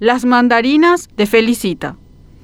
Las mandarinas de Felicita.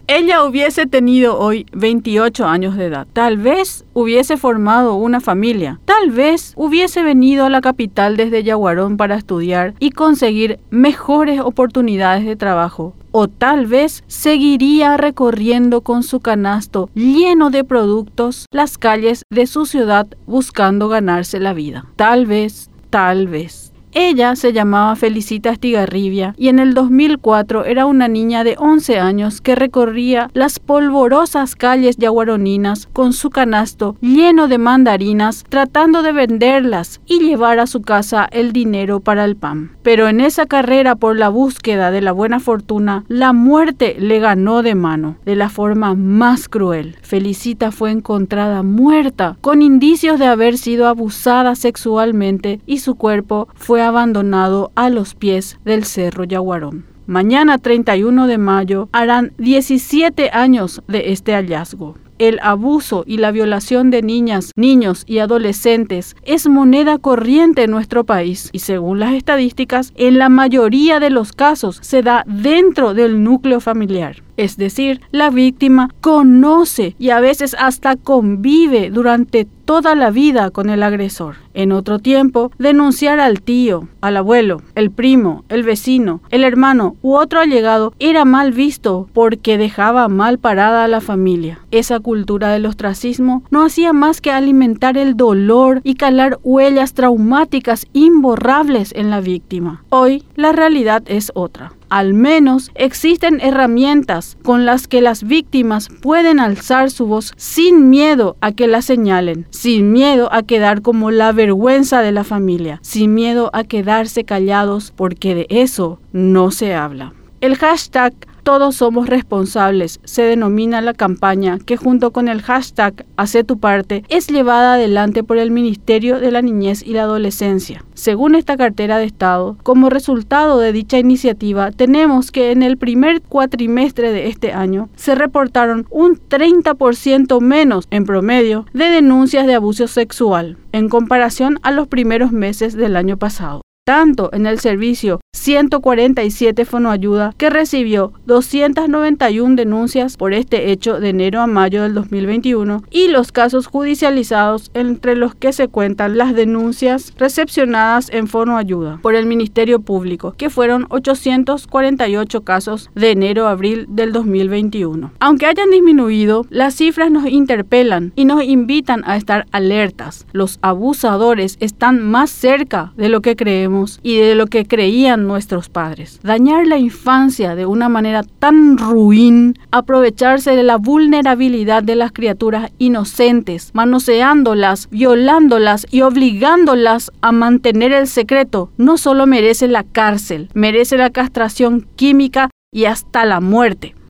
Ella hubiese tenido hoy 28 años de edad. Tal vez hubiese formado una familia. Tal vez hubiese venido a la capital desde Yaguarón para estudiar y conseguir mejores oportunidades de trabajo. O tal vez seguiría recorriendo con su canasto lleno de productos las calles de su ciudad buscando ganarse la vida. Tal vez, tal vez. Ella se llamaba Felicita Estigarribia y en el 2004 era una niña de 11 años que recorría las polvorosas calles yaguaroninas con su canasto lleno de mandarinas tratando de venderlas y llevar a su casa el dinero para el pan. Pero en esa carrera por la búsqueda de la buena fortuna, la muerte le ganó de mano, de la forma más cruel. Felicita fue encontrada muerta, con indicios de haber sido abusada sexualmente y su cuerpo fue abandonado a los pies del Cerro Yaguarón. Mañana 31 de mayo harán 17 años de este hallazgo. El abuso y la violación de niñas, niños y adolescentes es moneda corriente en nuestro país y según las estadísticas, en la mayoría de los casos se da dentro del núcleo familiar. Es decir, la víctima conoce y a veces hasta convive durante toda la vida con el agresor. En otro tiempo, denunciar al tío, al abuelo, el primo, el vecino, el hermano u otro allegado era mal visto porque dejaba mal parada a la familia. Esa cultura del ostracismo no hacía más que alimentar el dolor y calar huellas traumáticas imborrables en la víctima. Hoy la realidad es otra al menos existen herramientas con las que las víctimas pueden alzar su voz sin miedo a que la señalen, sin miedo a quedar como la vergüenza de la familia, sin miedo a quedarse callados porque de eso no se habla. El hashtag todos somos responsables, se denomina la campaña que junto con el hashtag Hace tu parte es llevada adelante por el Ministerio de la Niñez y la Adolescencia. Según esta cartera de Estado, como resultado de dicha iniciativa, tenemos que en el primer cuatrimestre de este año se reportaron un 30% menos en promedio de denuncias de abuso sexual en comparación a los primeros meses del año pasado tanto en el servicio 147 Fonoayuda, que recibió 291 denuncias por este hecho de enero a mayo del 2021, y los casos judicializados entre los que se cuentan las denuncias recepcionadas en Fonoayuda por el Ministerio Público, que fueron 848 casos de enero a abril del 2021. Aunque hayan disminuido, las cifras nos interpelan y nos invitan a estar alertas. Los abusadores están más cerca de lo que creemos y de lo que creían nuestros padres. Dañar la infancia de una manera tan ruin, aprovecharse de la vulnerabilidad de las criaturas inocentes, manoseándolas, violándolas y obligándolas a mantener el secreto, no solo merece la cárcel, merece la castración química y hasta la muerte.